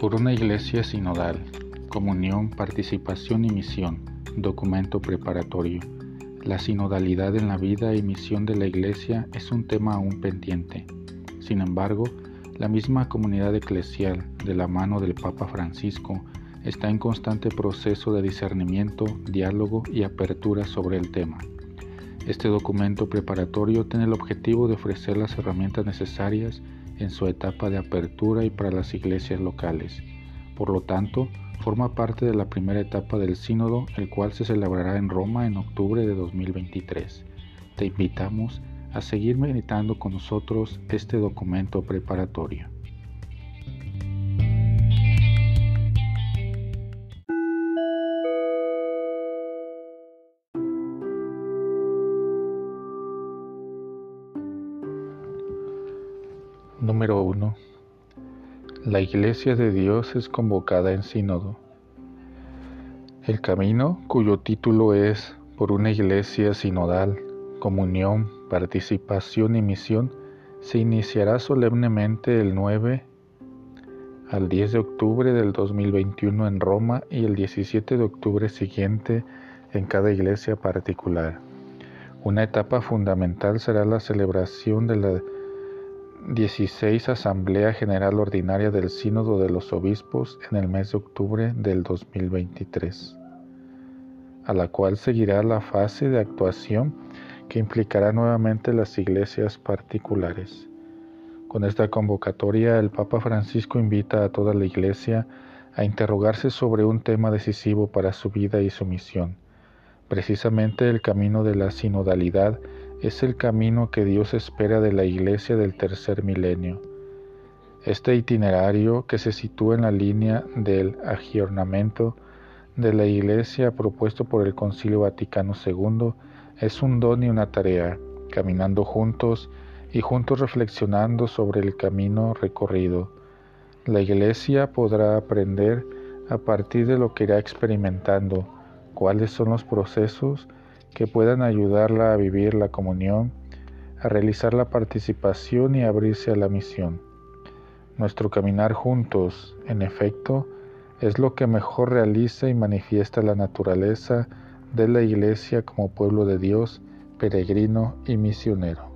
Por una iglesia sinodal, comunión, participación y misión, documento preparatorio. La sinodalidad en la vida y misión de la iglesia es un tema aún pendiente. Sin embargo, la misma comunidad eclesial, de la mano del Papa Francisco, está en constante proceso de discernimiento, diálogo y apertura sobre el tema. Este documento preparatorio tiene el objetivo de ofrecer las herramientas necesarias en su etapa de apertura y para las iglesias locales. Por lo tanto, forma parte de la primera etapa del sínodo, el cual se celebrará en Roma en octubre de 2023. Te invitamos a seguir meditando con nosotros este documento preparatorio. Número 1. La Iglesia de Dios es convocada en sínodo. El camino, cuyo título es Por una Iglesia sinodal, comunión, participación y misión, se iniciará solemnemente el 9 al 10 de octubre del 2021 en Roma y el 17 de octubre siguiente en cada iglesia particular. Una etapa fundamental será la celebración de la 16 Asamblea General Ordinaria del Sínodo de los Obispos en el mes de octubre del 2023, a la cual seguirá la fase de actuación que implicará nuevamente las iglesias particulares. Con esta convocatoria, el Papa Francisco invita a toda la iglesia a interrogarse sobre un tema decisivo para su vida y su misión, precisamente el camino de la sinodalidad es el camino que Dios espera de la iglesia del tercer milenio. Este itinerario, que se sitúa en la línea del aggiornamento de la iglesia propuesto por el Concilio Vaticano II, es un don y una tarea, caminando juntos y juntos reflexionando sobre el camino recorrido. La iglesia podrá aprender a partir de lo que irá experimentando, cuáles son los procesos que puedan ayudarla a vivir la comunión, a realizar la participación y abrirse a la misión. Nuestro caminar juntos, en efecto, es lo que mejor realiza y manifiesta la naturaleza de la Iglesia como pueblo de Dios, peregrino y misionero.